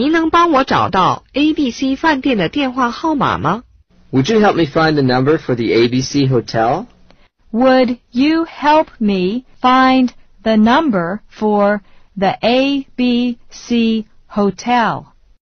您能帮我找到 ABC 饭店的电话号码吗？Would you help me find the number for the ABC Hotel? Would you help me find the number for the ABC Hotel?